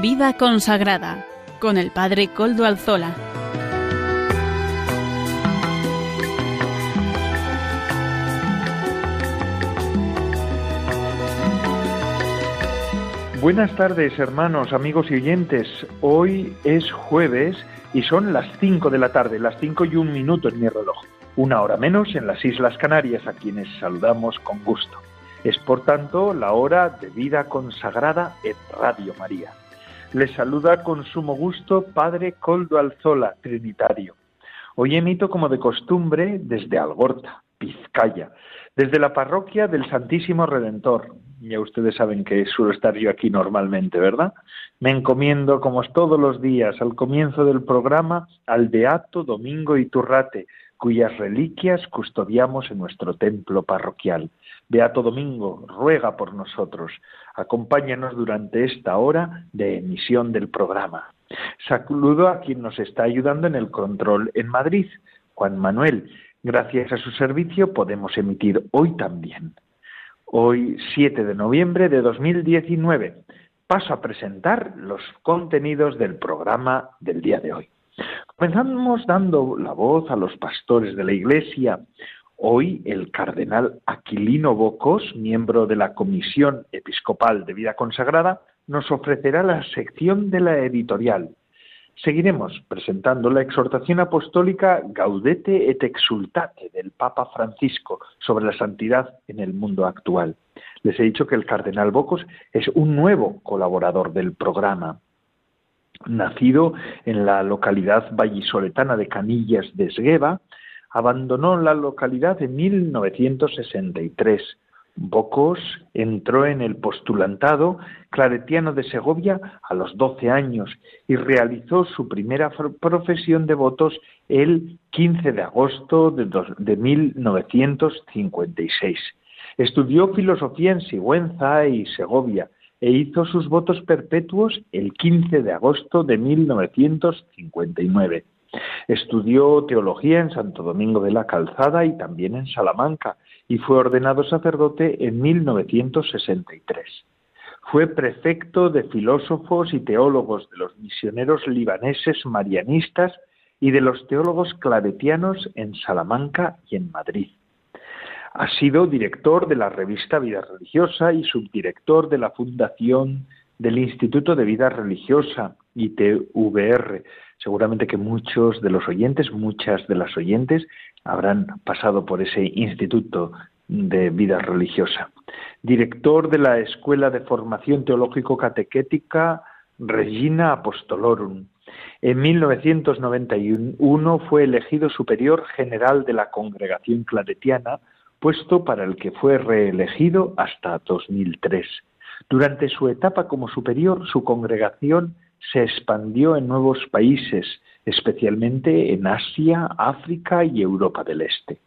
Vida consagrada con el Padre Coldo Alzola. Buenas tardes, hermanos, amigos y oyentes. Hoy es jueves y son las 5 de la tarde, las 5 y un minuto en mi reloj. Una hora menos en las Islas Canarias, a quienes saludamos con gusto. Es por tanto la hora de vida consagrada en Radio María. Les saluda con sumo gusto Padre Coldo Alzola, Trinitario. Hoy emito como de costumbre desde Algorta, Vizcaya, desde la parroquia del Santísimo Redentor. Ya ustedes saben que suelo estar yo aquí normalmente, ¿verdad? Me encomiendo, como todos los días, al comienzo del programa, al Beato Domingo Iturrate, cuyas reliquias custodiamos en nuestro templo parroquial. Beato Domingo, ruega por nosotros. Acompáñanos durante esta hora de emisión del programa. Saludo a quien nos está ayudando en el control en Madrid, Juan Manuel. Gracias a su servicio podemos emitir hoy también. Hoy, 7 de noviembre de 2019, paso a presentar los contenidos del programa del día de hoy. Comenzamos dando la voz a los pastores de la Iglesia. Hoy el cardenal Aquilino Bocos, miembro de la Comisión Episcopal de Vida Consagrada, nos ofrecerá la sección de la editorial. Seguiremos presentando la exhortación apostólica Gaudete et Exultate del Papa Francisco sobre la santidad en el mundo actual. Les he dicho que el cardenal Bocos es un nuevo colaborador del programa. Nacido en la localidad vallisoletana de Canillas de Esgueva, abandonó la localidad en 1963. Bocos entró en el postulantado claretiano de Segovia a los 12 años y realizó su primera profesión de votos el 15 de agosto de, de 1956. Estudió filosofía en Sigüenza y Segovia e hizo sus votos perpetuos el 15 de agosto de 1959. Estudió teología en Santo Domingo de la Calzada y también en Salamanca y fue ordenado sacerdote en 1963. Fue prefecto de filósofos y teólogos de los misioneros libaneses marianistas y de los teólogos claretianos en Salamanca y en Madrid. Ha sido director de la revista Vida Religiosa y subdirector de la Fundación del Instituto de Vida Religiosa, ITVR. Seguramente que muchos de los oyentes, muchas de las oyentes, habrán pasado por ese Instituto de Vida Religiosa. Director de la Escuela de Formación Teológico Catequética Regina Apostolorum. En 1991 fue elegido superior general de la Congregación Claretiana puesto para el que fue reelegido hasta 2003. Durante su etapa como superior, su congregación se expandió en nuevos países, especialmente en Asia, África y Europa del Este.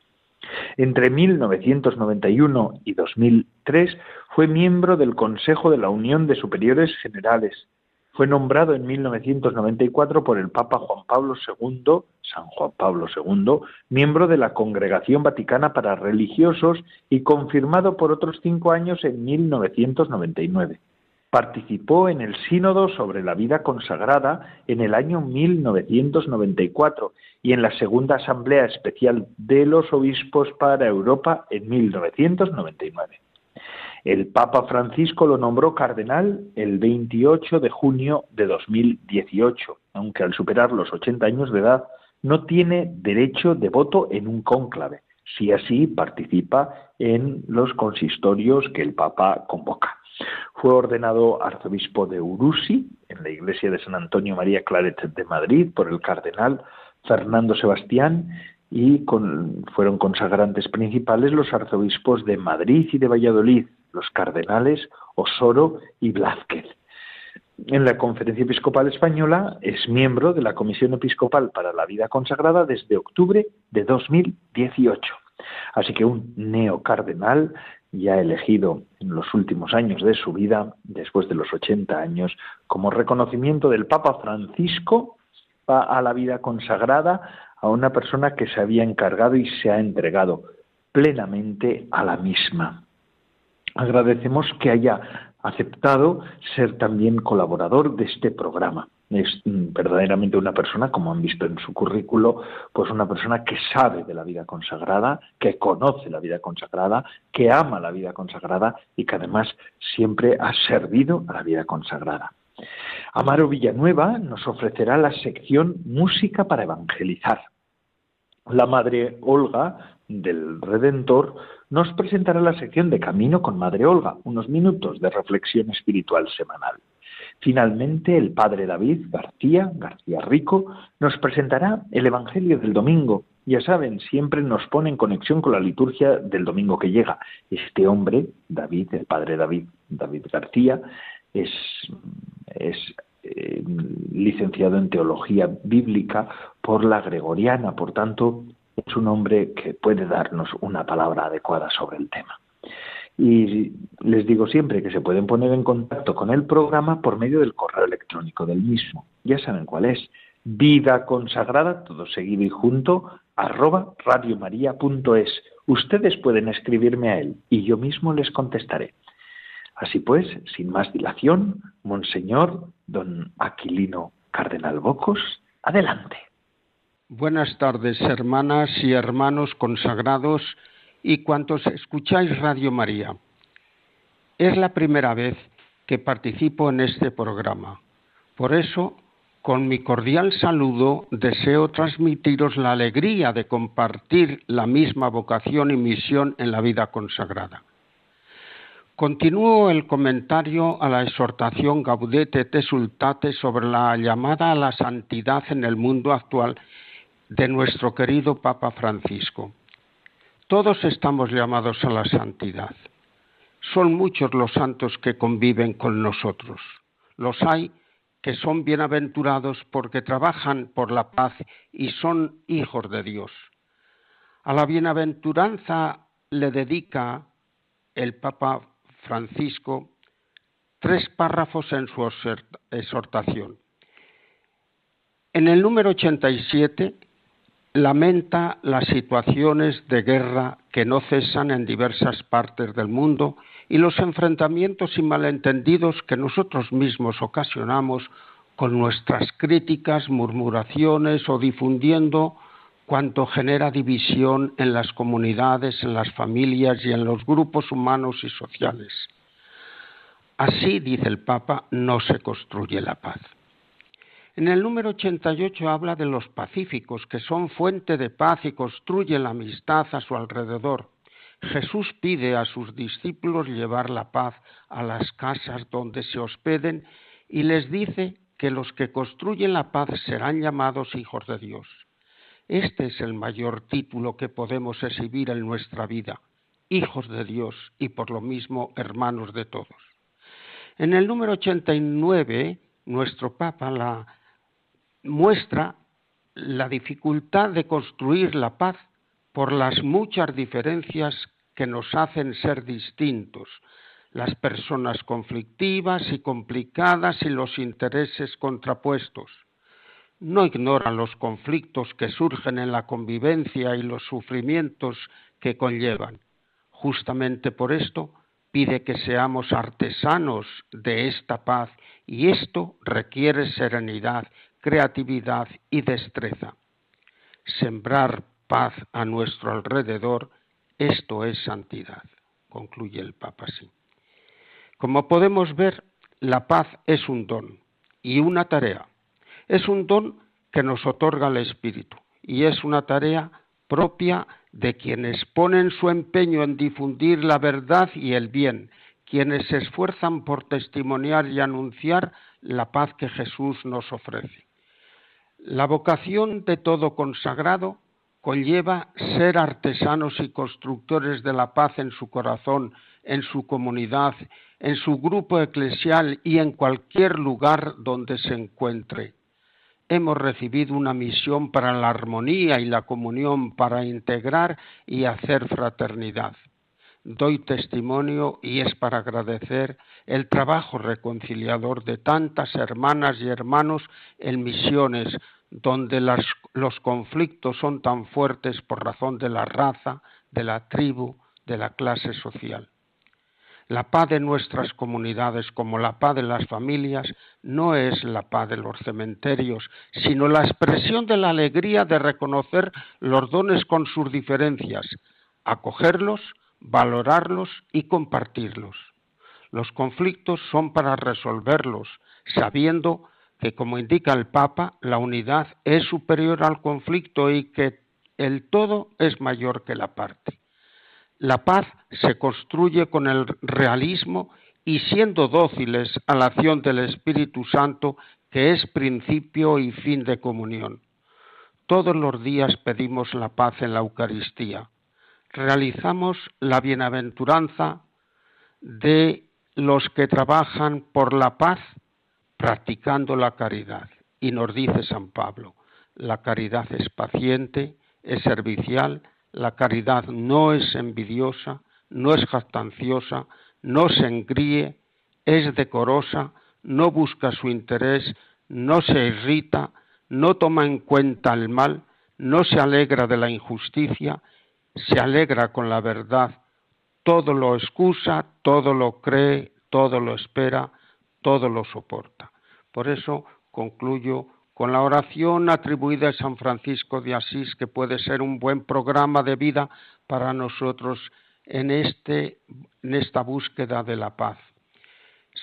Entre 1991 y 2003 fue miembro del Consejo de la Unión de Superiores Generales, fue nombrado en 1994 por el Papa Juan Pablo II, San Juan Pablo II, miembro de la Congregación Vaticana para Religiosos y confirmado por otros cinco años en 1999. Participó en el Sínodo sobre la vida consagrada en el año 1994 y en la Segunda Asamblea Especial de los Obispos para Europa en 1999. El Papa Francisco lo nombró cardenal el 28 de junio de 2018, aunque al superar los 80 años de edad no tiene derecho de voto en un cónclave, si así participa en los consistorios que el Papa convoca. Fue ordenado arzobispo de Urusi, en la iglesia de San Antonio María Claret de Madrid, por el cardenal Fernando Sebastián, y fueron consagrantes principales los arzobispos de Madrid y de Valladolid, los cardenales Osoro y Blázquez. En la Conferencia Episcopal Española es miembro de la Comisión Episcopal para la Vida Consagrada desde octubre de 2018. Así que un neocardenal ya elegido en los últimos años de su vida, después de los 80 años, como reconocimiento del Papa Francisco a la vida consagrada a una persona que se había encargado y se ha entregado plenamente a la misma. Agradecemos que haya aceptado ser también colaborador de este programa. Es mm, verdaderamente una persona, como han visto en su currículo, pues una persona que sabe de la vida consagrada, que conoce la vida consagrada, que ama la vida consagrada y que además siempre ha servido a la vida consagrada. Amaro Villanueva nos ofrecerá la sección Música para Evangelizar. La Madre Olga del Redentor nos presentará la sección de Camino con Madre Olga, unos minutos de reflexión espiritual semanal. Finalmente, el Padre David García, García Rico, nos presentará el Evangelio del domingo. Ya saben, siempre nos pone en conexión con la liturgia del domingo que llega. Este hombre, David, el Padre David, David García, es, eh, licenciado en teología bíblica por la Gregoriana, por tanto, es un hombre que puede darnos una palabra adecuada sobre el tema. Y les digo siempre que se pueden poner en contacto con el programa por medio del correo electrónico del mismo. Ya saben cuál es. Vida consagrada, todo seguido y junto, arroba radiomaria.es. Ustedes pueden escribirme a él y yo mismo les contestaré. Así pues, sin más dilación, Monseñor Don Aquilino Cardenal Bocos, adelante. Buenas tardes, hermanas y hermanos consagrados y cuantos escucháis Radio María. Es la primera vez que participo en este programa. Por eso, con mi cordial saludo, deseo transmitiros la alegría de compartir la misma vocación y misión en la vida consagrada. Continúo el comentario a la exhortación Gaudete te Sultate sobre la llamada a la santidad en el mundo actual de nuestro querido Papa Francisco. Todos estamos llamados a la santidad. Son muchos los santos que conviven con nosotros. Los hay que son bienaventurados porque trabajan por la paz y son hijos de Dios. A la bienaventuranza le dedica el Papa Francisco tres párrafos en su exhortación. En el número 87 lamenta las situaciones de guerra que no cesan en diversas partes del mundo y los enfrentamientos y malentendidos que nosotros mismos ocasionamos con nuestras críticas, murmuraciones o difundiendo cuanto genera división en las comunidades, en las familias y en los grupos humanos y sociales. Así, dice el Papa, no se construye la paz. En el número 88 habla de los pacíficos, que son fuente de paz y construyen la amistad a su alrededor. Jesús pide a sus discípulos llevar la paz a las casas donde se hospeden y les dice que los que construyen la paz serán llamados hijos de Dios. Este es el mayor título que podemos exhibir en nuestra vida, hijos de Dios y por lo mismo hermanos de todos. En el número 89, nuestro Papa la muestra la dificultad de construir la paz por las muchas diferencias que nos hacen ser distintos, las personas conflictivas y complicadas y los intereses contrapuestos. No ignoran los conflictos que surgen en la convivencia y los sufrimientos que conllevan. Justamente por esto pide que seamos artesanos de esta paz y esto requiere serenidad creatividad y destreza. Sembrar paz a nuestro alrededor, esto es santidad, concluye el Papa así. Como podemos ver, la paz es un don y una tarea. Es un don que nos otorga el Espíritu y es una tarea propia de quienes ponen su empeño en difundir la verdad y el bien, quienes se esfuerzan por testimoniar y anunciar la paz que Jesús nos ofrece. La vocación de todo consagrado conlleva ser artesanos y constructores de la paz en su corazón, en su comunidad, en su grupo eclesial y en cualquier lugar donde se encuentre. Hemos recibido una misión para la armonía y la comunión, para integrar y hacer fraternidad doy testimonio y es para agradecer el trabajo reconciliador de tantas hermanas y hermanos en misiones donde los conflictos son tan fuertes por razón de la raza, de la tribu, de la clase social. La paz de nuestras comunidades, como la paz de las familias, no es la paz de los cementerios, sino la expresión de la alegría de reconocer los dones con sus diferencias, acogerlos, valorarlos y compartirlos. Los conflictos son para resolverlos, sabiendo que, como indica el Papa, la unidad es superior al conflicto y que el todo es mayor que la parte. La paz se construye con el realismo y siendo dóciles a la acción del Espíritu Santo, que es principio y fin de comunión. Todos los días pedimos la paz en la Eucaristía. Realizamos la bienaventuranza de los que trabajan por la paz practicando la caridad. Y nos dice San Pablo, la caridad es paciente, es servicial, la caridad no es envidiosa, no es jactanciosa, no se engríe, es decorosa, no busca su interés, no se irrita, no toma en cuenta el mal, no se alegra de la injusticia, se alegra con la verdad, todo lo excusa, todo lo cree, todo lo espera, todo lo soporta. Por eso concluyo con la oración atribuida a San Francisco de Asís, que puede ser un buen programa de vida para nosotros en, este, en esta búsqueda de la paz.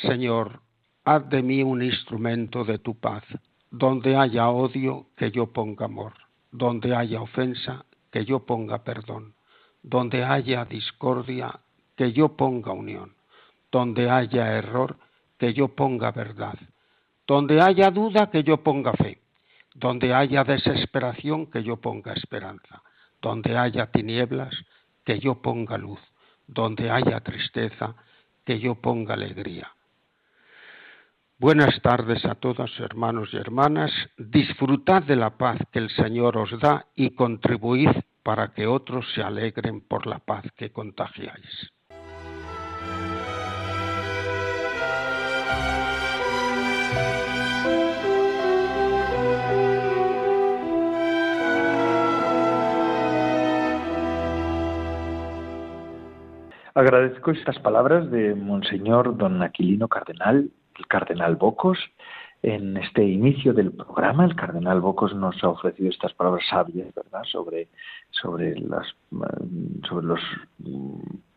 Señor, haz de mí un instrumento de tu paz. Donde haya odio, que yo ponga amor. Donde haya ofensa, que yo ponga perdón. Donde haya discordia, que yo ponga unión. Donde haya error, que yo ponga verdad donde haya duda, que yo ponga fe. Donde haya desesperación, que yo ponga esperanza. Donde haya tinieblas, que yo ponga luz. Donde haya tristeza, que yo ponga alegría. Buenas tardes a todos hermanos y hermanas. Disfrutad de la paz que el Señor os da y contribuid para que otros se alegren por la paz que contagiáis. Agradezco estas palabras de Monseñor Don Aquilino Cardenal, el Cardenal Bocos. En este inicio del programa, el Cardenal Bocos nos ha ofrecido estas palabras sabias, ¿verdad?, sobre, sobre, las, sobre los,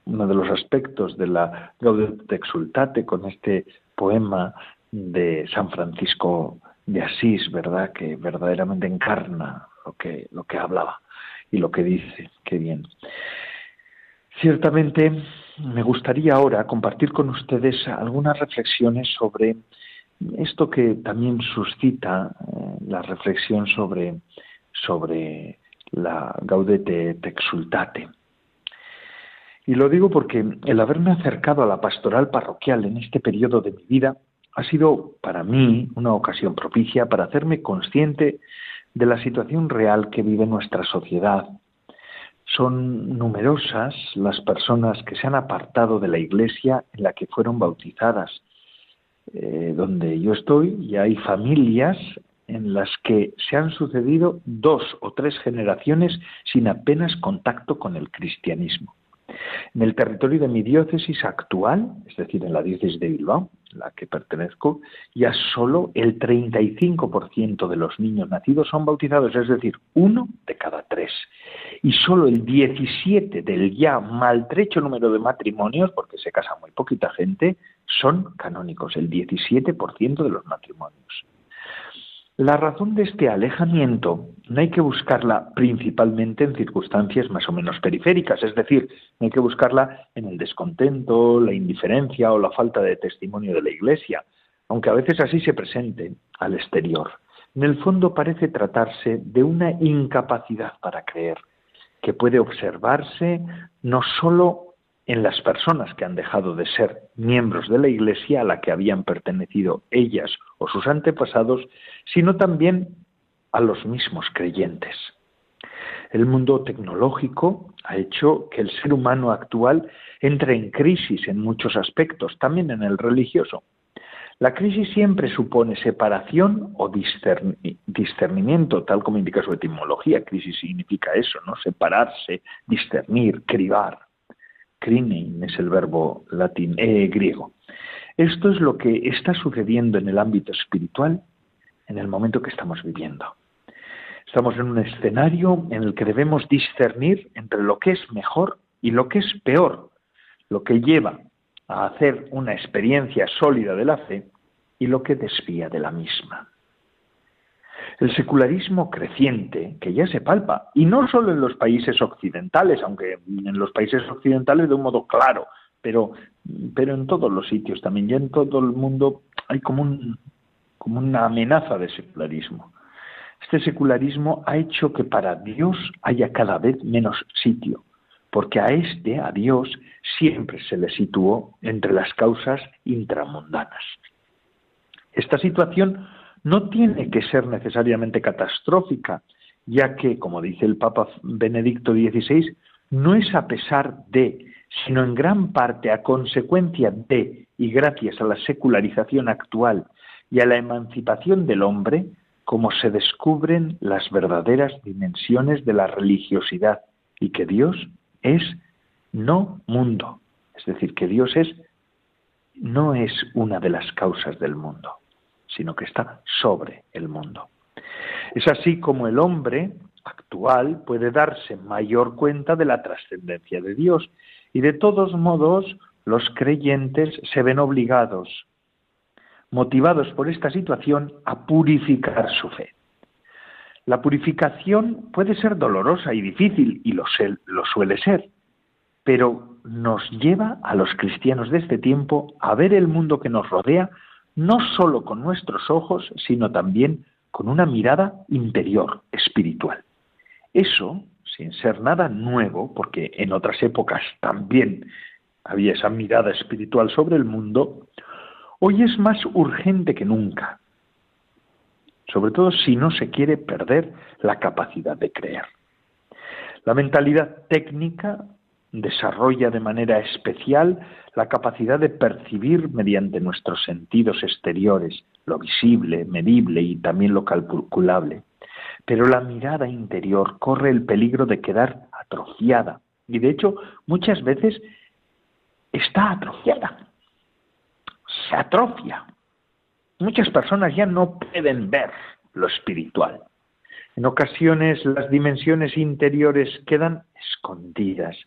uno de los aspectos de la Gaudete Exultate con este poema de San Francisco de Asís, ¿verdad?, que verdaderamente encarna lo que, lo que hablaba y lo que dice. Qué bien. Ciertamente me gustaría ahora compartir con ustedes algunas reflexiones sobre esto que también suscita eh, la reflexión sobre, sobre la Gaudete Exultate. Y lo digo porque el haberme acercado a la pastoral parroquial en este periodo de mi vida ha sido para mí una ocasión propicia para hacerme consciente de la situación real que vive nuestra sociedad son numerosas las personas que se han apartado de la iglesia en la que fueron bautizadas. Eh, donde yo estoy y hay familias en las que se han sucedido dos o tres generaciones sin apenas contacto con el cristianismo. En el territorio de mi diócesis actual, es decir, en la diócesis de Bilbao, la que pertenezco, ya solo el 35% de los niños nacidos son bautizados, es decir, uno de cada tres. Y solo el 17 del ya maltrecho número de matrimonios, porque se casa muy poquita gente, son canónicos, el 17% de los matrimonios. La razón de este alejamiento no hay que buscarla principalmente en circunstancias más o menos periféricas, es decir, no hay que buscarla en el descontento, la indiferencia o la falta de testimonio de la Iglesia, aunque a veces así se presente al exterior. En el fondo parece tratarse de una incapacidad para creer, que puede observarse no sólo en las personas que han dejado de ser miembros de la Iglesia a la que habían pertenecido ellas o sus antepasados, sino también a los mismos creyentes. El mundo tecnológico ha hecho que el ser humano actual entre en crisis en muchos aspectos, también en el religioso. La crisis siempre supone separación o discernimiento, tal como indica su etimología. Crisis significa eso, ¿no? Separarse, discernir, cribar. Krinein es el verbo latín, eh, griego. Esto es lo que está sucediendo en el ámbito espiritual en el momento que estamos viviendo. Estamos en un escenario en el que debemos discernir entre lo que es mejor y lo que es peor, lo que lleva a hacer una experiencia sólida de la fe y lo que desvía de la misma. El secularismo creciente, que ya se palpa, y no solo en los países occidentales, aunque en los países occidentales de un modo claro, pero, pero en todos los sitios también, ya en todo el mundo hay como, un, como una amenaza de secularismo. Este secularismo ha hecho que para Dios haya cada vez menos sitio, porque a este, a Dios, siempre se le situó entre las causas intramundanas. Esta situación no tiene que ser necesariamente catastrófica, ya que, como dice el Papa Benedicto XVI, no es a pesar de, sino en gran parte a consecuencia de y gracias a la secularización actual y a la emancipación del hombre, como se descubren las verdaderas dimensiones de la religiosidad y que Dios es no mundo, es decir, que Dios es no es una de las causas del mundo sino que está sobre el mundo. Es así como el hombre actual puede darse mayor cuenta de la trascendencia de Dios y de todos modos los creyentes se ven obligados, motivados por esta situación, a purificar su fe. La purificación puede ser dolorosa y difícil, y lo, suele ser, pero nos lleva a los cristianos de este tiempo a ver el mundo que nos rodea no solo con nuestros ojos, sino también con una mirada interior, espiritual. Eso, sin ser nada nuevo, porque en otras épocas también había esa mirada espiritual sobre el mundo, hoy es más urgente que nunca, sobre todo si no se quiere perder la capacidad de creer. La mentalidad técnica desarrolla de manera especial la capacidad de percibir mediante nuestros sentidos exteriores lo visible, medible y también lo calculable. Pero la mirada interior corre el peligro de quedar atrofiada y de hecho muchas veces está atrofiada, se atrofia. Muchas personas ya no pueden ver lo espiritual. En ocasiones las dimensiones interiores quedan escondidas,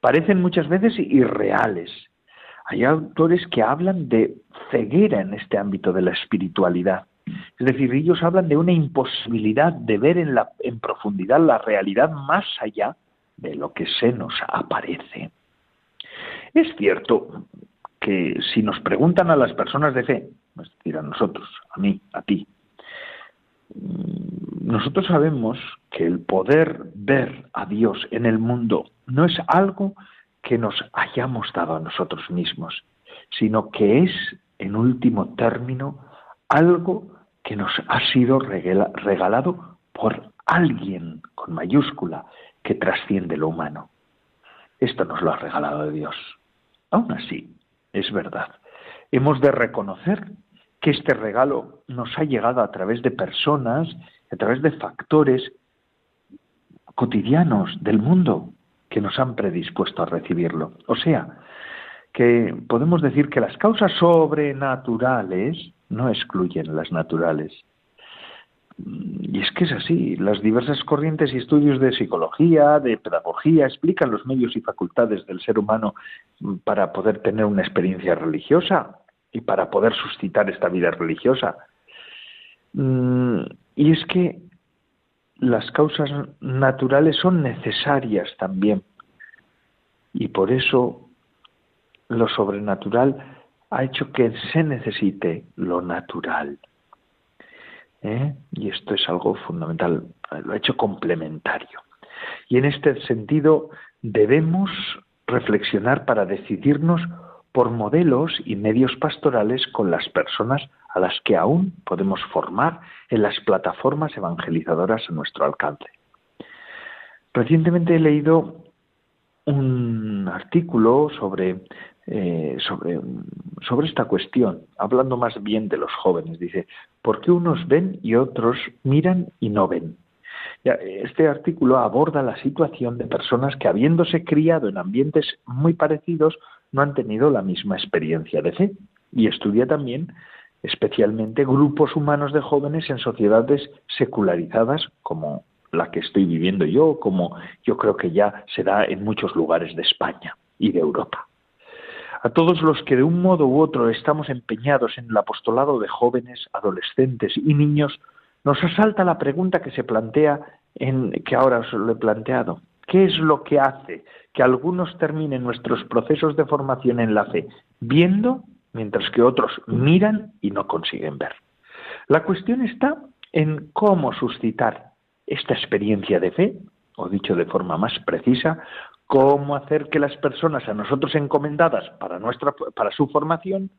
parecen muchas veces irreales. Hay autores que hablan de ceguera en este ámbito de la espiritualidad. Es decir, ellos hablan de una imposibilidad de ver en, la, en profundidad la realidad más allá de lo que se nos aparece. Es cierto que si nos preguntan a las personas de fe, es decir, a nosotros, a mí, a ti, nosotros sabemos que el poder ver a Dios en el mundo no es algo que nos hayamos dado a nosotros mismos, sino que es, en último término, algo que nos ha sido regalado por alguien con mayúscula que trasciende lo humano. Esto nos lo ha regalado Dios. Aún así, es verdad. Hemos de reconocer que este regalo nos ha llegado a través de personas, a través de factores cotidianos del mundo que nos han predispuesto a recibirlo. O sea, que podemos decir que las causas sobrenaturales no excluyen las naturales. Y es que es así, las diversas corrientes y estudios de psicología, de pedagogía, explican los medios y facultades del ser humano para poder tener una experiencia religiosa y para poder suscitar esta vida religiosa. Mm, y es que las causas naturales son necesarias también. Y por eso lo sobrenatural ha hecho que se necesite lo natural. ¿Eh? Y esto es algo fundamental, lo ha hecho complementario. Y en este sentido debemos reflexionar para decidirnos por modelos y medios pastorales con las personas a las que aún podemos formar en las plataformas evangelizadoras a nuestro alcance. Recientemente he leído un artículo sobre, eh, sobre, sobre esta cuestión, hablando más bien de los jóvenes. Dice, ¿por qué unos ven y otros miran y no ven? Este artículo aborda la situación de personas que, habiéndose criado en ambientes muy parecidos, no han tenido la misma experiencia de fe. Y estudia también especialmente grupos humanos de jóvenes en sociedades secularizadas como la que estoy viviendo yo, como yo creo que ya se da en muchos lugares de España y de Europa. A todos los que de un modo u otro estamos empeñados en el apostolado de jóvenes, adolescentes y niños, nos asalta la pregunta que se plantea en que ahora os lo he planteado. ¿Qué es lo que hace que algunos terminen nuestros procesos de formación en la fe viendo mientras que otros miran y no consiguen ver? La cuestión está en cómo suscitar esta experiencia de fe, o dicho de forma más precisa, cómo hacer que las personas a nosotros encomendadas para, nuestra, para su formación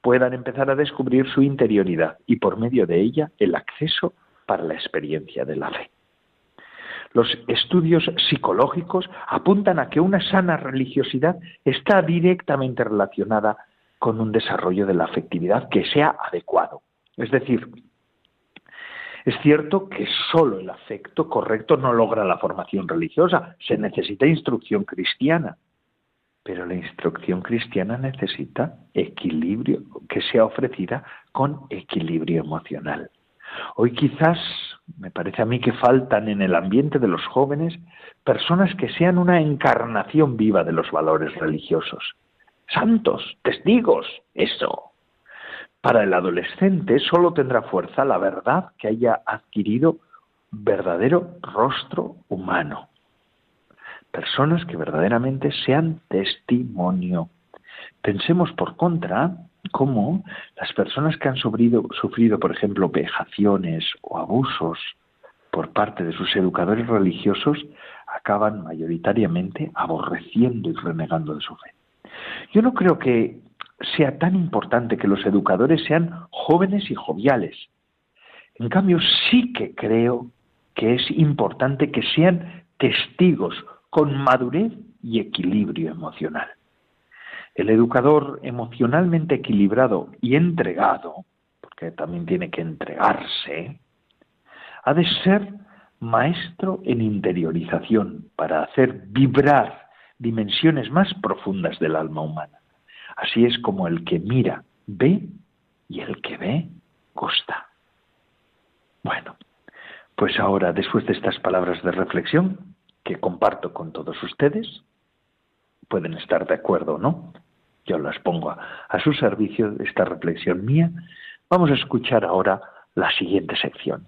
puedan empezar a descubrir su interioridad y por medio de ella el acceso para la experiencia de la fe. Los estudios psicológicos apuntan a que una sana religiosidad está directamente relacionada con un desarrollo de la afectividad que sea adecuado. Es decir, es cierto que solo el afecto correcto no logra la formación religiosa, se necesita instrucción cristiana, pero la instrucción cristiana necesita equilibrio, que sea ofrecida con equilibrio emocional. Hoy quizás me parece a mí que faltan en el ambiente de los jóvenes personas que sean una encarnación viva de los valores religiosos. Santos, testigos, eso. Para el adolescente solo tendrá fuerza la verdad que haya adquirido verdadero rostro humano personas que verdaderamente sean testimonio. Pensemos por contra cómo las personas que han sufrido, sufrido, por ejemplo, vejaciones o abusos por parte de sus educadores religiosos acaban mayoritariamente aborreciendo y renegando de su fe. Yo no creo que sea tan importante que los educadores sean jóvenes y joviales. En cambio, sí que creo que es importante que sean testigos con madurez y equilibrio emocional. El educador emocionalmente equilibrado y entregado, porque también tiene que entregarse, ha de ser maestro en interiorización para hacer vibrar dimensiones más profundas del alma humana. Así es como el que mira ve y el que ve gusta. Bueno, pues ahora, después de estas palabras de reflexión, que comparto con todos ustedes. Pueden estar de acuerdo o no. Yo las pongo a, su servicio, esta reflexión mía. Vamos a escuchar ahora la siguiente sección.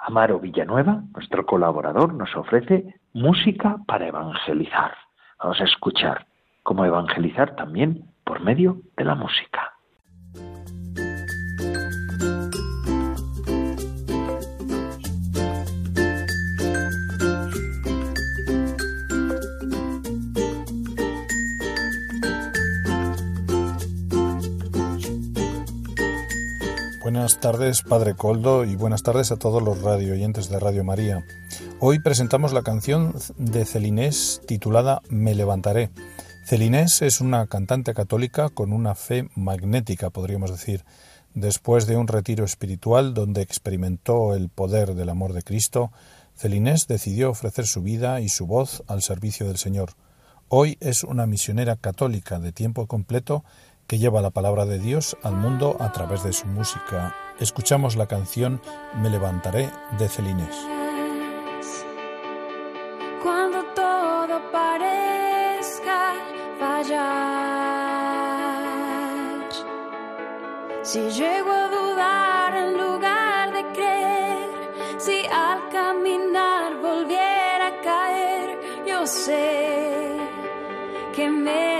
Amaro Villanueva, nuestro colaborador, nos ofrece música para evangelizar. Vamos a escuchar cómo evangelizar también por medio de la música. Buenas tardes, Padre Coldo, y buenas tardes a todos los radio oyentes de Radio María. Hoy presentamos la canción de Celinés titulada Me levantaré. Celinés es una cantante católica con una fe magnética, podríamos decir. Después de un retiro espiritual donde experimentó el poder del amor de Cristo, Celinés decidió ofrecer su vida y su voz al servicio del Señor. Hoy es una misionera católica de tiempo completo que lleva la palabra de Dios al mundo a través de su música. Escuchamos la canción Me levantaré de Celines. Cuando todo parezca fallar, si llego a dudar en lugar de creer, si al caminar volviera a caer, yo sé que me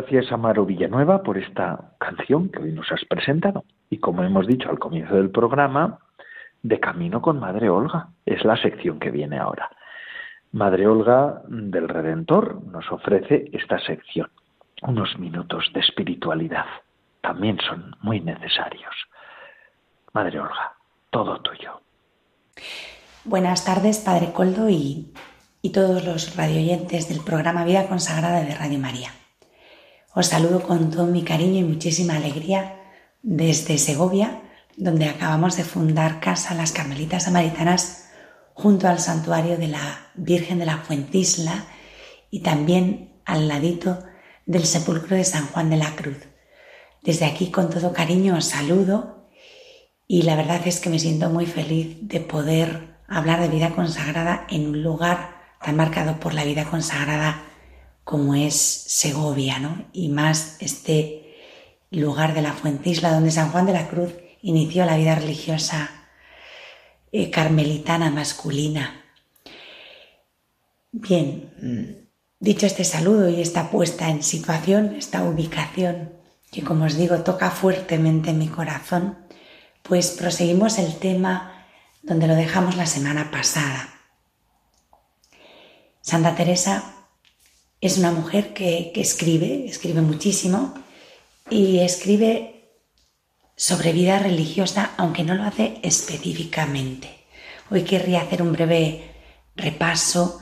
Gracias a Maro Villanueva por esta canción que hoy nos has presentado. Y como hemos dicho al comienzo del programa, de camino con Madre Olga. Es la sección que viene ahora. Madre Olga del Redentor nos ofrece esta sección. Unos minutos de espiritualidad también son muy necesarios. Madre Olga, todo tuyo. Buenas tardes, Padre Coldo y, y todos los radioyentes del programa Vida Consagrada de Radio María. Os saludo con todo mi cariño y muchísima alegría desde Segovia, donde acabamos de fundar Casa Las Carmelitas Samaritanas junto al santuario de la Virgen de la Fuentisla y también al ladito del sepulcro de San Juan de la Cruz. Desde aquí con todo cariño os saludo y la verdad es que me siento muy feliz de poder hablar de vida consagrada en un lugar tan marcado por la vida consagrada como es Segovia, ¿no? Y más este lugar de la Fuentisla donde San Juan de la Cruz inició la vida religiosa eh, carmelitana masculina. Bien, mm, dicho este saludo y esta puesta en situación, esta ubicación que como os digo toca fuertemente mi corazón, pues proseguimos el tema donde lo dejamos la semana pasada. Santa Teresa es una mujer que, escribe, escribe muchísimo y escribe sobre vida religiosa, aunque no lo hace específicamente. Hoy querría hacer un breve repaso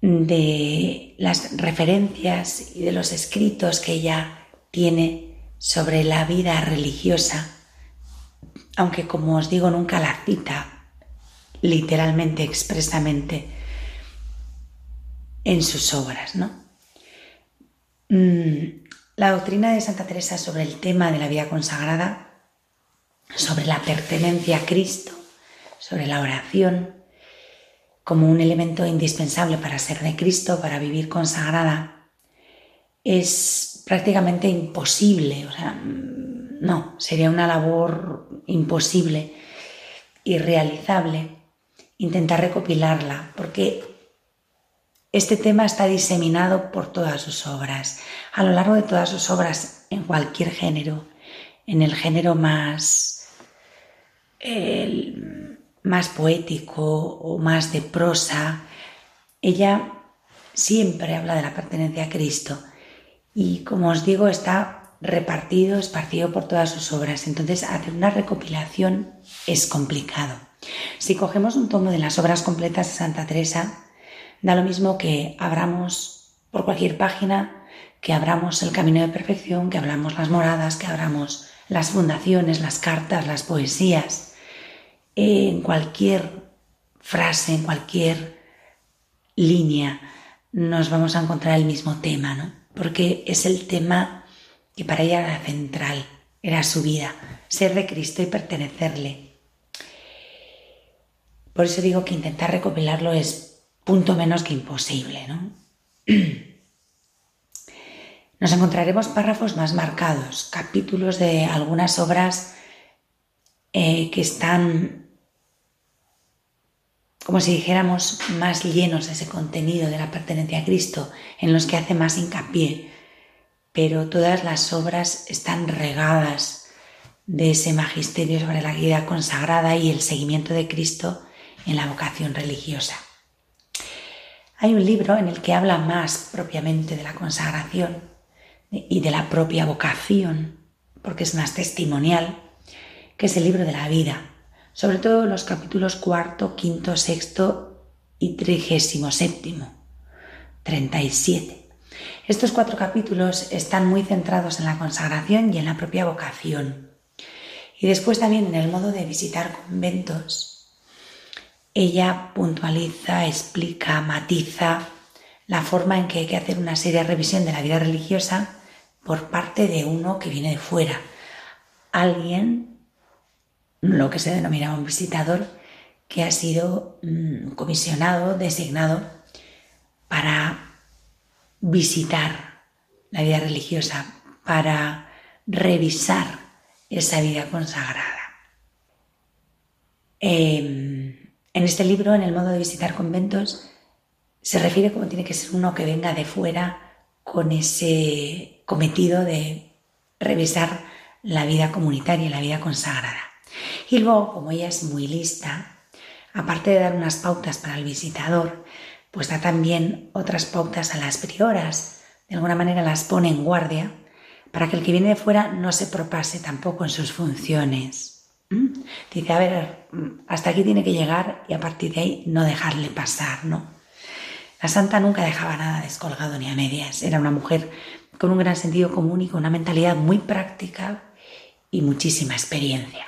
de las referencias y de los escritos que ella tiene sobre la vida religiosa, aunque como os digo nunca la cita literalmente, expresamente en sus obras. ¿no? Mm, la doctrina de Santa Teresa sobre el tema de la vida consagrada, sobre la pertenencia a Cristo, sobre la oración, como un elemento indispensable para ser de Cristo, para vivir consagrada, es prácticamente imposible. O sea, mm, no, sería una labor imposible, irrealizable, intentar recopilarla, porque este tema está diseminado por todas sus obras, a lo largo de todas sus obras, en cualquier género, en el género más, más poético o más de prosa. Ella siempre habla de la pertenencia a Cristo y, como os digo, está repartido, esparcido por todas sus obras. Entonces, hacer una recopilación es complicado. Si cogemos un tomo de las obras completas de Santa Teresa, Da lo mismo que abramos por cualquier página, que abramos el camino de perfección, que abramos las moradas, que abramos las fundaciones, las cartas, las poesías. En cualquier frase, en cualquier línea, nos vamos a encontrar el mismo tema, ¿no? Porque es el tema que para ella era central, era su vida, ser de Cristo y pertenecerle. Por eso digo que intentar recopilarlo es punto menos que imposible. ¿no? Nos encontraremos párrafos más marcados, capítulos de algunas obras eh, que están, como si dijéramos, más llenos de ese contenido de la pertenencia a Cristo, en los que hace más hincapié, pero todas las obras están regadas de ese magisterio sobre la vida consagrada y el seguimiento de Cristo en la vocación religiosa. Hay un libro en el que habla más propiamente de la consagración y de la propia vocación, porque es más testimonial, que es el libro de la vida, sobre todo los capítulos cuarto, quinto, sexto y trigésimo séptimo, 37. Estos cuatro capítulos están muy centrados en la consagración y en la propia vocación. Y después también en el modo de visitar conventos ella puntualiza, explica, matiza la forma en que hay que hacer una seria revisión de la vida religiosa por parte de uno que viene de fuera. Alguien, lo que se denomina un visitador, que ha sido mm, comisionado, designado para visitar la vida religiosa, para revisar esa vida consagrada. Em, en este libro, en el modo de visitar conventos, se refiere como tiene que ser uno que venga de fuera con ese cometido de revisar la vida comunitaria, la vida consagrada. Y luego, como ella es muy lista, aparte de dar unas pautas para el visitador, pues da también otras pautas a las prioras. De alguna manera las pone en guardia para que el que viene de fuera no se propase tampoco en sus funciones. ¿Mm? Dice, a ver, hasta aquí tiene que llegar y a partir de ahí no dejarle pasar, ¿no? La santa nunca dejaba nada descolgado ni a medias. Era una mujer con un gran sentido común y con una mentalidad muy práctica y muchísima experiencia.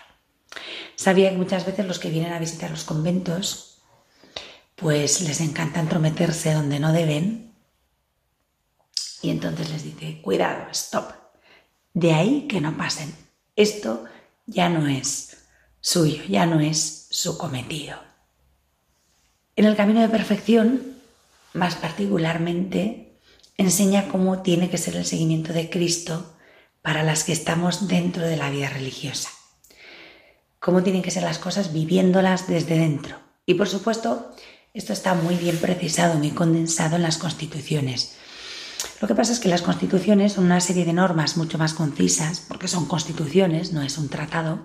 Sabía que muchas veces los que vienen a visitar los conventos, pues les encanta entrometerse donde no deben. Y entonces les dice, cuidado, stop. De ahí que no pasen. Esto ya no es suyo, ya no es su cometido. En el camino de perfección, más particularmente, enseña cómo tiene que ser el seguimiento de Cristo para las que estamos dentro de la vida religiosa. Cómo tienen que ser las cosas viviéndolas desde dentro. Y por supuesto, esto está muy bien precisado, muy condensado en las constituciones. Lo que pasa es que las constituciones son una serie de normas mucho más concisas, porque son constituciones, no es un tratado.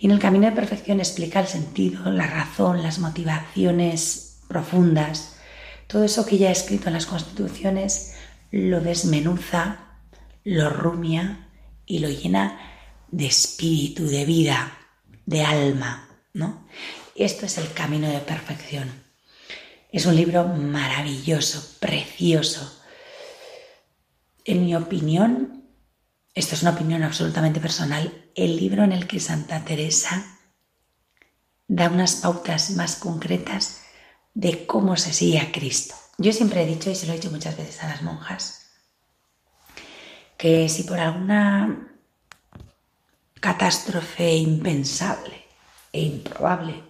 Y en el camino de perfección explica el sentido, la razón, las motivaciones profundas. Todo eso que ya he escrito en las constituciones lo desmenuza lo rumia y lo llena de espíritu, de vida, de alma, ¿no? Esto es el camino de perfección. Es un libro maravilloso, precioso. En mi opinión, esto es una opinión absolutamente personal, el libro en el que Santa Teresa da unas pautas más concretas de cómo se sigue a Cristo. Yo siempre he dicho, y se lo he dicho muchas veces a las monjas, que si por alguna catástrofe impensable e improbable,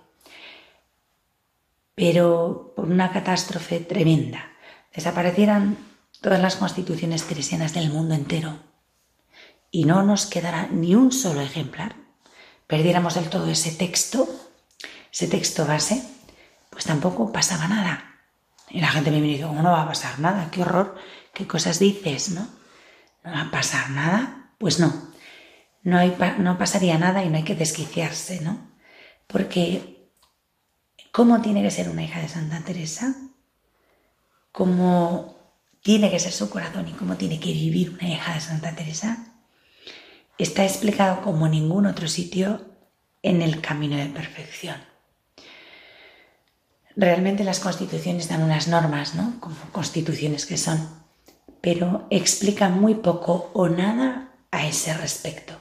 pero por una catástrofe tremenda, desaparecieran todas las constituciones cristianas del mundo entero y no nos quedara ni un solo ejemplar, perdiéramos del todo ese texto, ese texto base, pues tampoco pasaba nada. Y la gente me dice, ¿cómo no va a pasar nada? ¡Qué horror! ¿Qué cosas dices, no? ¿No va a pasar nada? Pues no, no, hay, no pasaría nada y no hay que desquiciarse, ¿no? Porque, ¿cómo tiene que ser una hija de Santa Teresa? ¿Cómo tiene que ser su corazón y cómo tiene que vivir una hija de Santa Teresa? Está explicado como ningún otro sitio en el camino de perfección. Realmente las constituciones dan unas normas, ¿no? Como constituciones que son pero explica muy poco o nada a ese respecto.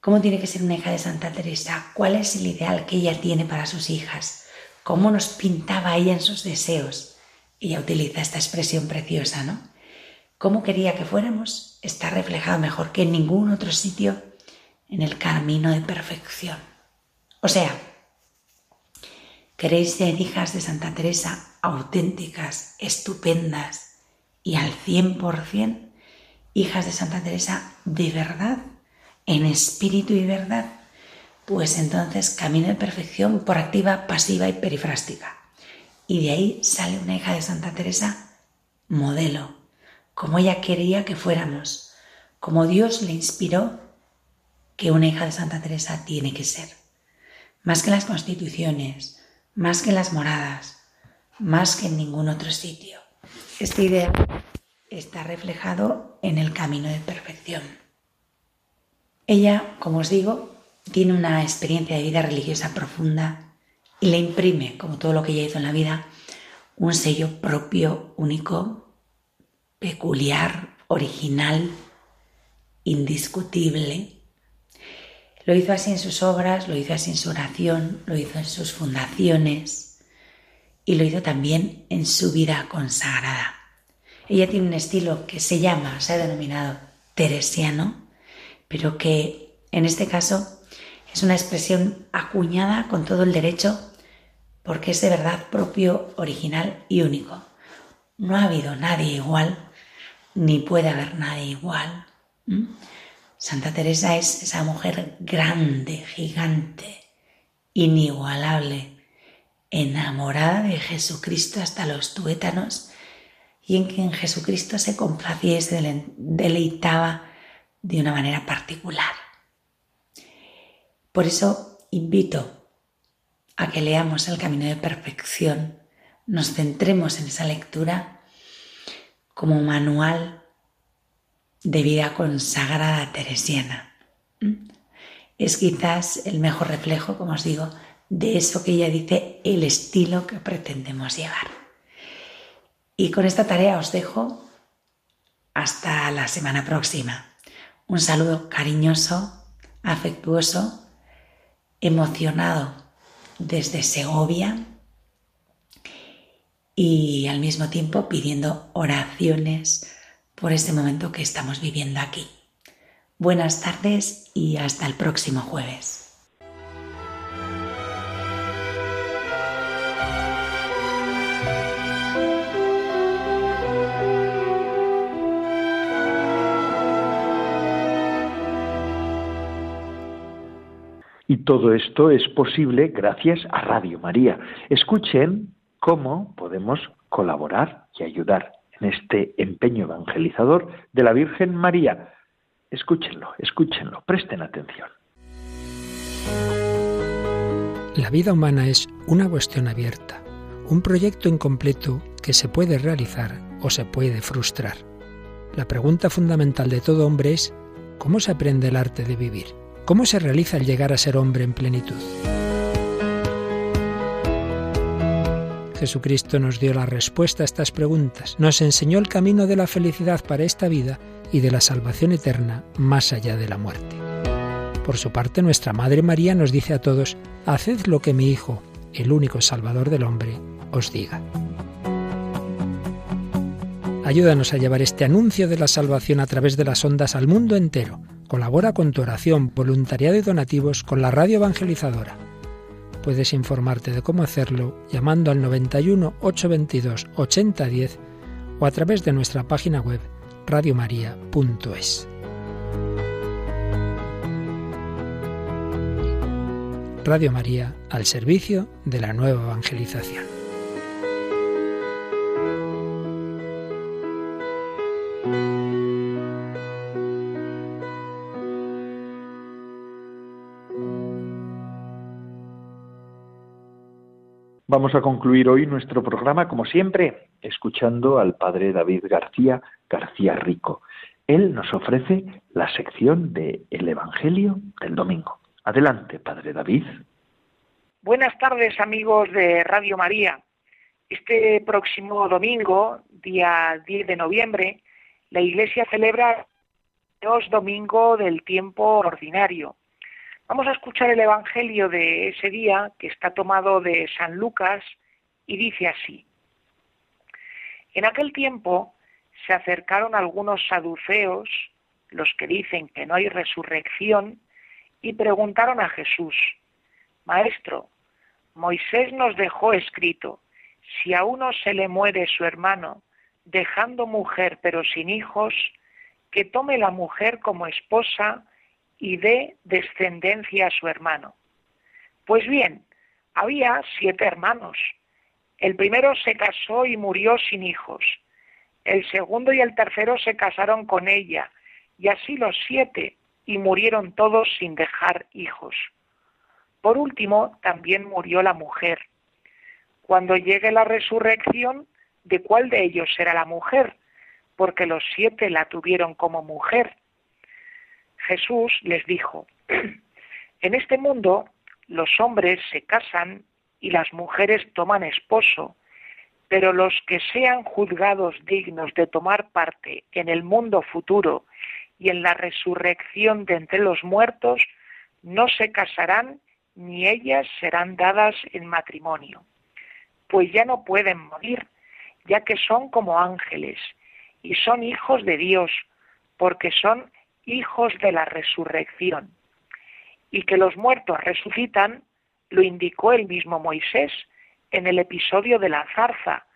¿Cómo tiene que ser una hija de Santa Teresa? ¿Cuál es el ideal que ella tiene para sus hijas? ¿Cómo nos pintaba ella en sus deseos? Ella utiliza esta expresión preciosa, ¿no? ¿Cómo quería que fuéramos? Está reflejado mejor que en ningún otro sitio en el camino de perfección. O sea, queréis ser hijas de Santa Teresa auténticas, estupendas y al 100% hijas de Santa Teresa de verdad, en espíritu y verdad, pues entonces camino de perfección por activa, pasiva y perifrástica. Y de ahí sale una hija de Santa Teresa modelo, como ella quería que fuéramos, como Dios le inspiró que una hija de Santa Teresa tiene que ser. Más que las constituciones, más que las moradas, más que en ningún otro sitio. Esta idea está reflejado en el camino de perfección. Ella, como os digo, tiene una experiencia de vida religiosa profunda y le imprime, como todo lo que ella hizo en la vida, un sello propio, único, peculiar, original, indiscutible. Lo hizo así en sus obras, lo hizo así en su oración, lo hizo en sus fundaciones y lo hizo también en su vida consagrada. Ella tiene un estilo que se llama, se ha denominado teresiano, pero que en este caso es una expresión acuñada con todo el derecho porque es de verdad propio, original y único. No ha habido nadie igual, ni puede haber nadie igual. Santa Teresa es esa mujer grande, gigante, inigualable, enamorada de Jesucristo hasta los tuétanos y en que en Jesucristo se complacía y se deleitaba de una manera particular. Por eso invito a que leamos el camino de perfección, nos centremos en esa lectura como manual de vida consagrada teresiana. Es quizás el mejor reflejo, como os digo, de eso que ella dice, el estilo que pretendemos llevar. Y con esta tarea os dejo hasta la semana próxima. Un saludo cariñoso, afectuoso, emocionado desde Segovia y al mismo tiempo pidiendo oraciones por este momento que estamos viviendo aquí. Buenas tardes y hasta el próximo jueves. Y todo esto es posible gracias a Radio María. Escuchen cómo podemos colaborar y ayudar en este empeño evangelizador de la Virgen María. Escúchenlo, escúchenlo, presten atención. La vida humana es una cuestión abierta, un proyecto incompleto que se puede realizar o se puede frustrar. La pregunta fundamental de todo hombre es, ¿cómo se aprende el arte de vivir? ¿Cómo se realiza el llegar a ser hombre en plenitud? Jesucristo nos dio la respuesta a estas preguntas, nos enseñó el camino de la felicidad para esta vida y de la salvación eterna más allá de la muerte. Por su parte, nuestra Madre María nos dice a todos, haced lo que mi Hijo, el único Salvador del hombre, os diga. Ayúdanos a llevar este anuncio de la salvación a través de las ondas al mundo entero Colabora con tu oración, voluntariado y donativos con la radio evangelizadora. Puedes informarte de cómo hacerlo llamando al 91 822 8010 o a través de nuestra página web radiomaria.es. Radio María al servicio de la nueva evangelización. Vamos a concluir hoy nuestro programa, como siempre, escuchando al padre David García García Rico. Él nos ofrece la sección de El Evangelio del Domingo. Adelante, padre David. Buenas tardes, amigos de Radio María. Este próximo domingo, día 10 de noviembre, la Iglesia celebra dos domingos del tiempo ordinario. Vamos a escuchar el Evangelio de ese día, que está tomado de San Lucas, y dice así. En aquel tiempo se acercaron algunos saduceos, los que dicen que no hay resurrección, y preguntaron a Jesús, Maestro, Moisés nos dejó escrito, si a uno se le muere su hermano, dejando mujer pero sin hijos, que tome la mujer como esposa y dé descendencia a su hermano. Pues bien, había siete hermanos. El primero se casó y murió sin hijos. El segundo y el tercero se casaron con ella, y así los siete, y murieron todos sin dejar hijos. Por último, también murió la mujer. Cuando llegue la resurrección, ¿de cuál de ellos será la mujer? Porque los siete la tuvieron como mujer. Jesús les dijo, en este mundo los hombres se casan y las mujeres toman esposo, pero los que sean juzgados dignos de tomar parte en el mundo futuro y en la resurrección de entre los muertos, no se casarán ni ellas serán dadas en matrimonio, pues ya no pueden morir, ya que son como ángeles y son hijos de Dios, porque son hijos de la resurrección. Y que los muertos resucitan lo indicó el mismo Moisés en el episodio de la zarza,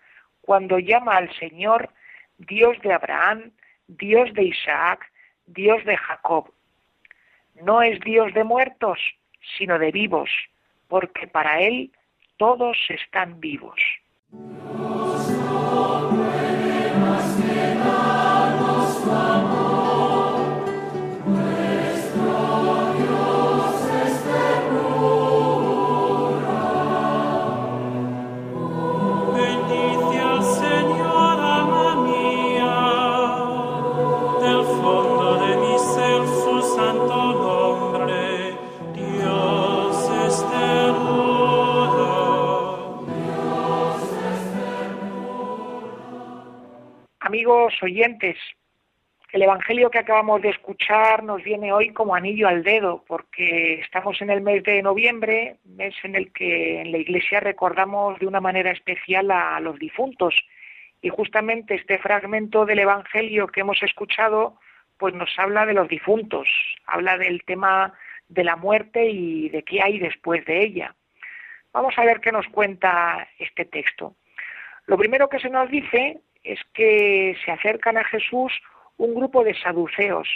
cuando llama al Señor Dios de Abraham, Dios de Isaac, Dios de Jacob. No es Dios de muertos, sino de vivos, porque para Él todos están vivos. Amigos oyentes, el Evangelio que acabamos de escuchar nos viene hoy como anillo al dedo, porque estamos en el mes de noviembre, mes en el que en la Iglesia recordamos de una manera especial a los difuntos. Y justamente este fragmento del Evangelio que hemos escuchado, pues nos habla de los difuntos, habla del tema de la muerte y de qué hay después de ella. Vamos a ver qué nos cuenta este texto. Lo primero que se nos dice es que se acercan a Jesús un grupo de saduceos.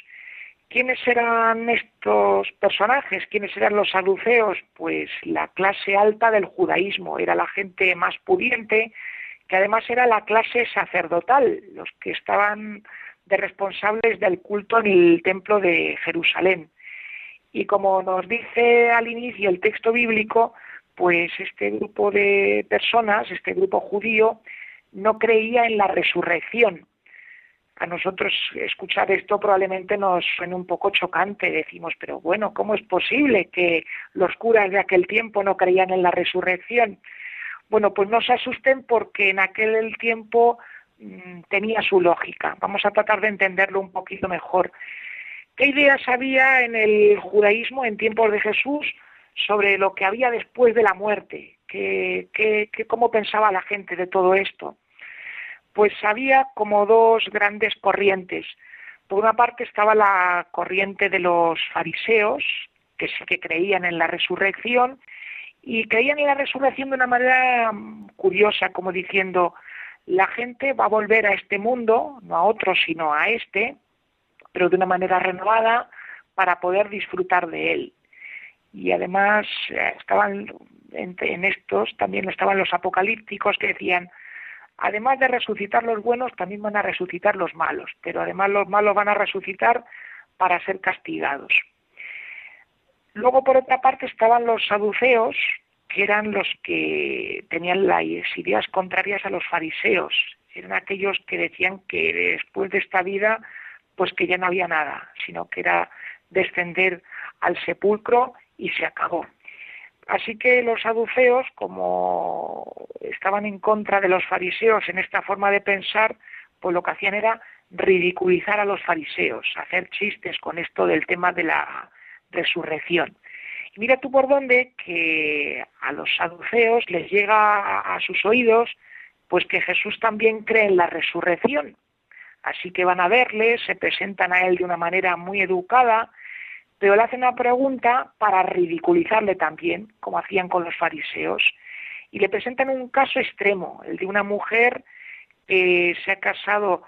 ¿Quiénes eran estos personajes? ¿Quiénes eran los saduceos? Pues la clase alta del judaísmo, era la gente más pudiente, que además era la clase sacerdotal, los que estaban de responsables del culto en el templo de Jerusalén. Y como nos dice al inicio el texto bíblico, pues este grupo de personas, este grupo judío, no creía en la resurrección, a nosotros escuchar esto probablemente nos suene un poco chocante. Decimos, pero bueno, ¿cómo es posible que los curas de aquel tiempo no creían en la resurrección? Bueno, pues no se asusten porque en aquel tiempo mm, tenía su lógica. Vamos a tratar de entenderlo un poquito mejor. ¿Qué ideas había en el judaísmo en tiempos de Jesús sobre lo que había después de la muerte? ¿Qué, qué, cómo pensaba la gente de todo esto? Pues había como dos grandes corrientes. Por una parte estaba la corriente de los fariseos, que sí que creían en la resurrección, y creían en la resurrección de una manera mm, curiosa, como diciendo, la gente va a volver a este mundo, no a otro, sino a este, pero de una manera renovada para poder disfrutar de él. Y además eh, estaban en estos, también estaban los apocalípticos que decían, además de resucitar los buenos, también van a resucitar los malos, pero además los malos van a resucitar para ser castigados. Luego, por otra parte, estaban los saduceos, que eran los que tenían las ideas contrarias a los fariseos. Eran aquellos que decían que después de esta vida, pues que ya no había nada, sino que era descender al sepulcro y se acabó. Así que los saduceos, como estaban en contra de los fariseos en esta forma de pensar, pues lo que hacían era ridiculizar a los fariseos, hacer chistes con esto del tema de la resurrección. Y mira tú por dónde que a los saduceos les llega a sus oídos pues que Jesús también cree en la resurrección. Así que van a verle, se presentan a él de una manera muy educada, pero le hacen una pregunta para ridiculizarle también, como hacían con los fariseos, y le presentan un caso extremo, el de una mujer que se ha casado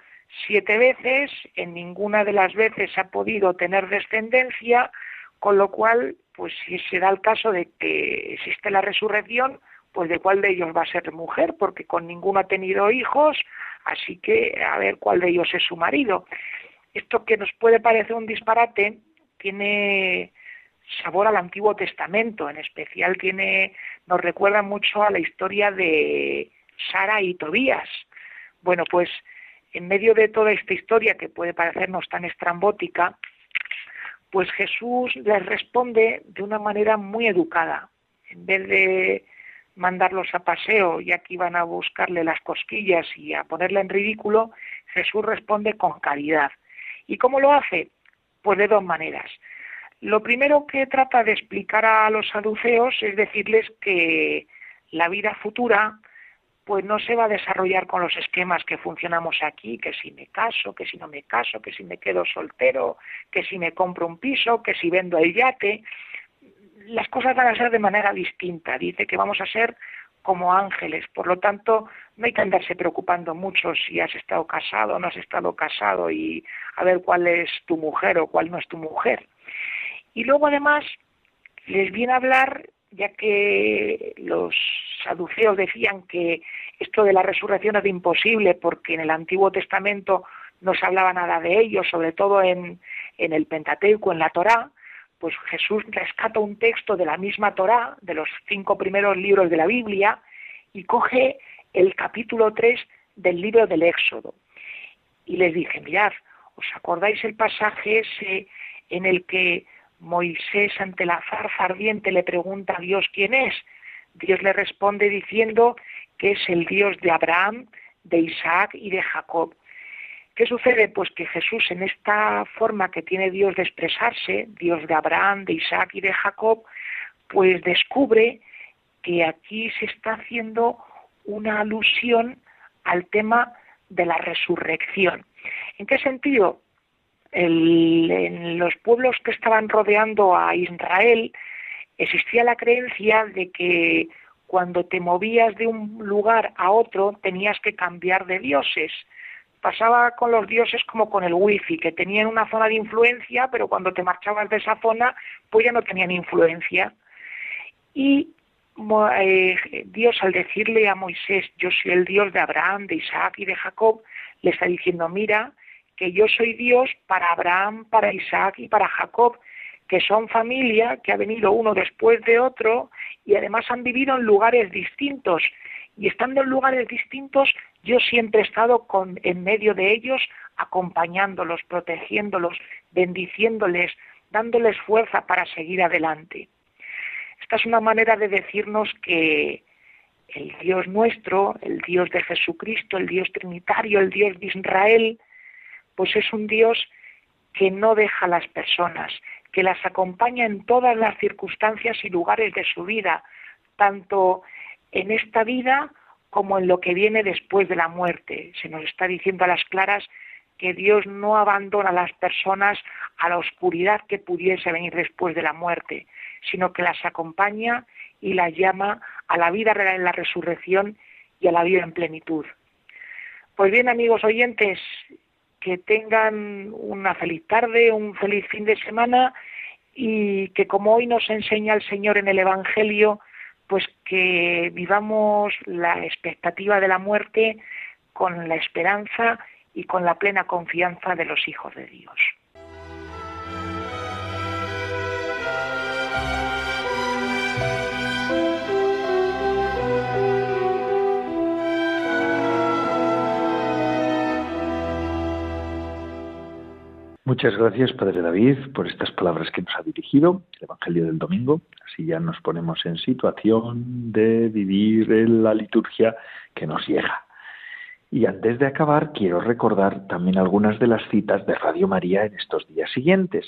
siete veces, en ninguna de las veces ha podido tener descendencia, con lo cual, pues si se da el caso de que existe la resurrección, pues de cuál de ellos va a ser mujer, porque con ninguno ha tenido hijos, así que a ver cuál de ellos es su marido. Esto que nos puede parecer un disparate, tiene sabor al Antiguo Testamento, en especial tiene, nos recuerda mucho a la historia de Sara y Tobías. Bueno, pues en medio de toda esta historia que puede parecernos tan estrambótica, pues Jesús les responde de una manera muy educada. En vez de mandarlos a paseo y aquí van a buscarle las cosquillas y a ponerle en ridículo, Jesús responde con caridad. ¿Y cómo lo hace? Pues de dos maneras. Lo primero que trata de explicar a los saduceos es decirles que la vida futura pues no se va a desarrollar con los esquemas que funcionamos aquí, que si me caso, que si no me caso, que si me quedo soltero, que si me compro un piso, que si vendo el yate. Las cosas van a ser de manera distinta. Dice que vamos a ser como ángeles. Por lo tanto, no hay que andarse preocupando mucho si has estado casado o no has estado casado y a ver cuál es tu mujer o cuál no es tu mujer. Y luego además les viene a hablar, ya que los saduceos decían que esto de la resurrección es imposible porque en el Antiguo Testamento no se hablaba nada de ello, sobre todo en, en el Pentateuco, en la Torá, pues Jesús rescata un texto de la misma Torá, de los cinco primeros libros de la Biblia, y coge el capítulo 3 del libro del Éxodo. Y les dice, mirad, ¿os acordáis el pasaje ese en el que Moisés ante la zarza ardiente le pregunta a Dios quién es? Dios le responde diciendo que es el Dios de Abraham, de Isaac y de Jacob. ¿Qué sucede? Pues que Jesús en esta forma que tiene Dios de expresarse, Dios de Abraham, de Isaac y de Jacob, pues descubre que aquí se está haciendo una alusión al tema de la resurrección. ¿En qué sentido? en los pueblos que estaban rodeando a Israel existía la creencia de que cuando te movías de un lugar a otro tenías que cambiar de dioses. Pasaba con los dioses como con el wifi, que tenían una zona de influencia, pero cuando te marchabas de esa zona, pues ya no tenían influencia. Y eh, Dios al decirle a Moisés, yo soy el Dios de Abraham, de Isaac y de Jacob, le está diciendo, mira, que yo soy Dios para Abraham, para Isaac y para Jacob, que son familia, que ha venido uno después de otro y además han vivido en lugares distintos. Y estando en lugares distintos, yo siempre he estado con, en medio de ellos, acompañándolos, protegiéndolos, bendiciéndoles, dándoles fuerza para seguir adelante. Esta es una manera de decirnos que el Dios nuestro, el Dios de Jesucristo, el Dios trinitario, el Dios de Israel, pues es un Dios que no deja a las personas, que las acompaña en todas las circunstancias y lugares de su vida, tanto en esta vida como en lo que viene después de la muerte. Se nos está diciendo a las claras que Dios no abandona a las personas a la oscuridad que pudiese venir después de la muerte, sino que las acompaña y las llama a la vida en la resurrección y a la vida en plenitud. Pues bien, amigos oyentes, que tengan una feliz tarde, un feliz fin de semana y que como hoy nos enseña el Señor en el Evangelio, pues que vivamos la expectativa de la muerte con la esperanza y con la plena confianza de los hijos de Dios. Muchas gracias, Padre David, por estas palabras que nos ha dirigido, el Evangelio del Domingo. Así ya nos ponemos en situación de vivir en la liturgia que nos llega. Y antes de acabar, quiero recordar también algunas de las citas de Radio María en estos días siguientes.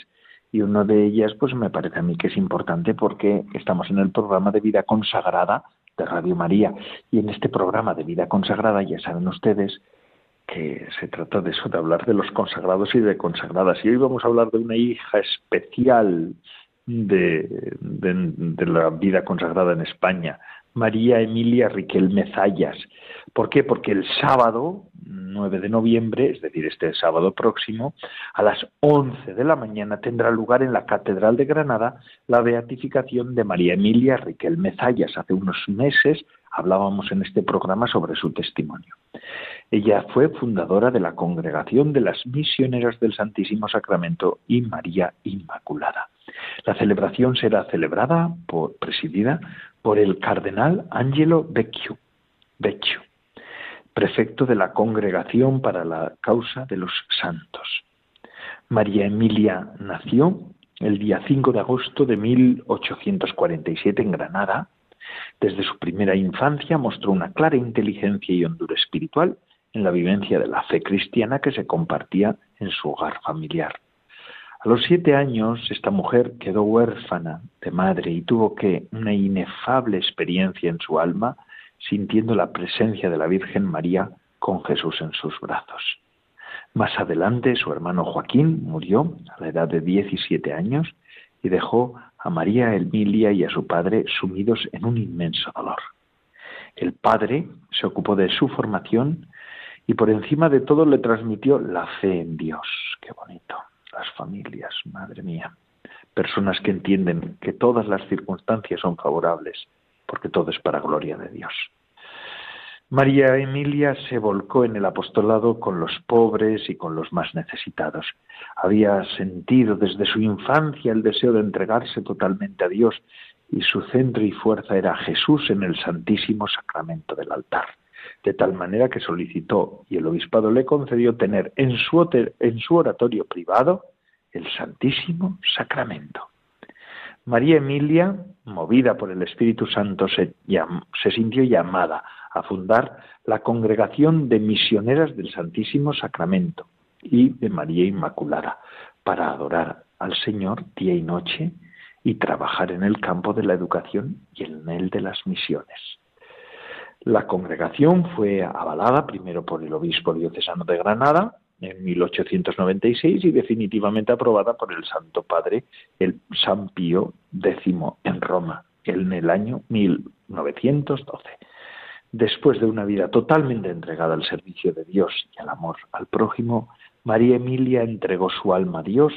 Y una de ellas, pues me parece a mí que es importante porque estamos en el programa de vida consagrada de Radio María. Y en este programa de vida consagrada, ya saben ustedes, que se trata de eso, de hablar de los consagrados y de consagradas. Y hoy vamos a hablar de una hija especial de, la vida consagrada en España, María Emilia Riquelme Zayas. ¿Por qué? Porque el sábado 9 de noviembre, es decir, este sábado próximo, a las 11 de la mañana tendrá lugar en la Catedral de Granada la beatificación de María Emilia Riquelme Zayas. Hace unos meses hablábamos en este programa sobre su testimonio. Ella fue fundadora de la Congregación de las Misioneras del Santísimo Sacramento y María Inmaculada. La celebración será celebrada por, presidida por el cardenal Angelo Vecchio, prefecto de la Congregación para la Causa de los Santos. María Emilia nació el día 5 de agosto de 1847 en Granada. Desde su primera infancia mostró una clara inteligencia y hondura espiritual en la vivencia de la fe cristiana que se compartía en su hogar familiar. A los siete años, esta mujer quedó huérfana de madre y tuvo que una inefable experiencia en su alma, sintiendo la presencia de la Virgen María con Jesús en sus brazos. Más adelante, su hermano Joaquín murió a la edad de 17 años y dejó a María Emilia y a su padre sumidos en un inmenso dolor. El padre se ocupó de su formación y por encima de todo le transmitió la fe en Dios. Qué bonito. Las familias, madre mía. Personas que entienden que todas las circunstancias son favorables, porque todo es para gloria de Dios. María Emilia se volcó en el apostolado con los pobres y con los más necesitados. Había sentido desde su infancia el deseo de entregarse totalmente a Dios y su centro y fuerza era Jesús en el Santísimo Sacramento del altar de tal manera que solicitó y el obispado le concedió tener en su, en su oratorio privado el Santísimo Sacramento. María Emilia, movida por el Espíritu Santo, se, se sintió llamada a fundar la Congregación de Misioneras del Santísimo Sacramento, y de María Inmaculada, para adorar al Señor día y noche y trabajar en el campo de la educación y en el de las misiones. La congregación fue avalada primero por el obispo diocesano de Granada en 1896 y definitivamente aprobada por el Santo Padre, el San Pío X en Roma, en el año 1912. Después de una vida totalmente entregada al servicio de Dios y al amor al prójimo, María Emilia entregó su alma a Dios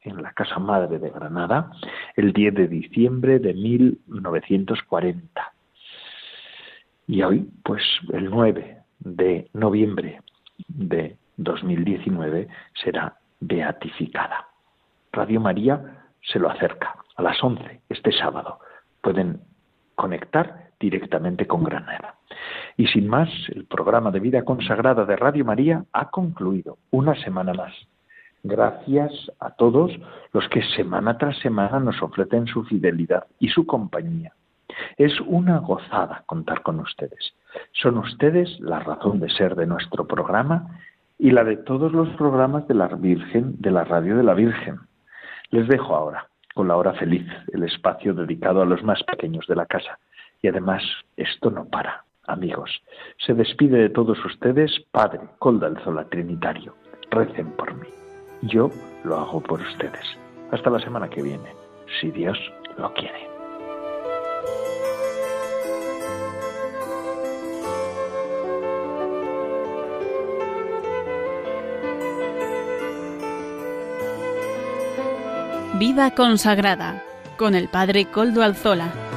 en la Casa Madre de Granada el 10 de diciembre de 1940. Y hoy, pues el 9 de noviembre de 2019 será beatificada. Radio María se lo acerca a las 11 este sábado. Pueden conectar directamente con Granada. Y sin más, el programa de vida consagrada de Radio María ha concluido una semana más. Gracias a todos los que semana tras semana nos ofrecen su fidelidad y su compañía. Es una gozada contar con ustedes. Son ustedes la razón de ser de nuestro programa y la de todos los programas de la Virgen, de la Radio de la Virgen. Les dejo ahora con la hora feliz, el espacio dedicado a los más pequeños de la casa. Y además, esto no para, amigos. Se despide de todos ustedes, Padre Coldalzola Trinitario. Recen por mí. Yo lo hago por ustedes. Hasta la semana que viene, si Dios lo quiere. Vida consagrada con el Padre Coldo Alzola.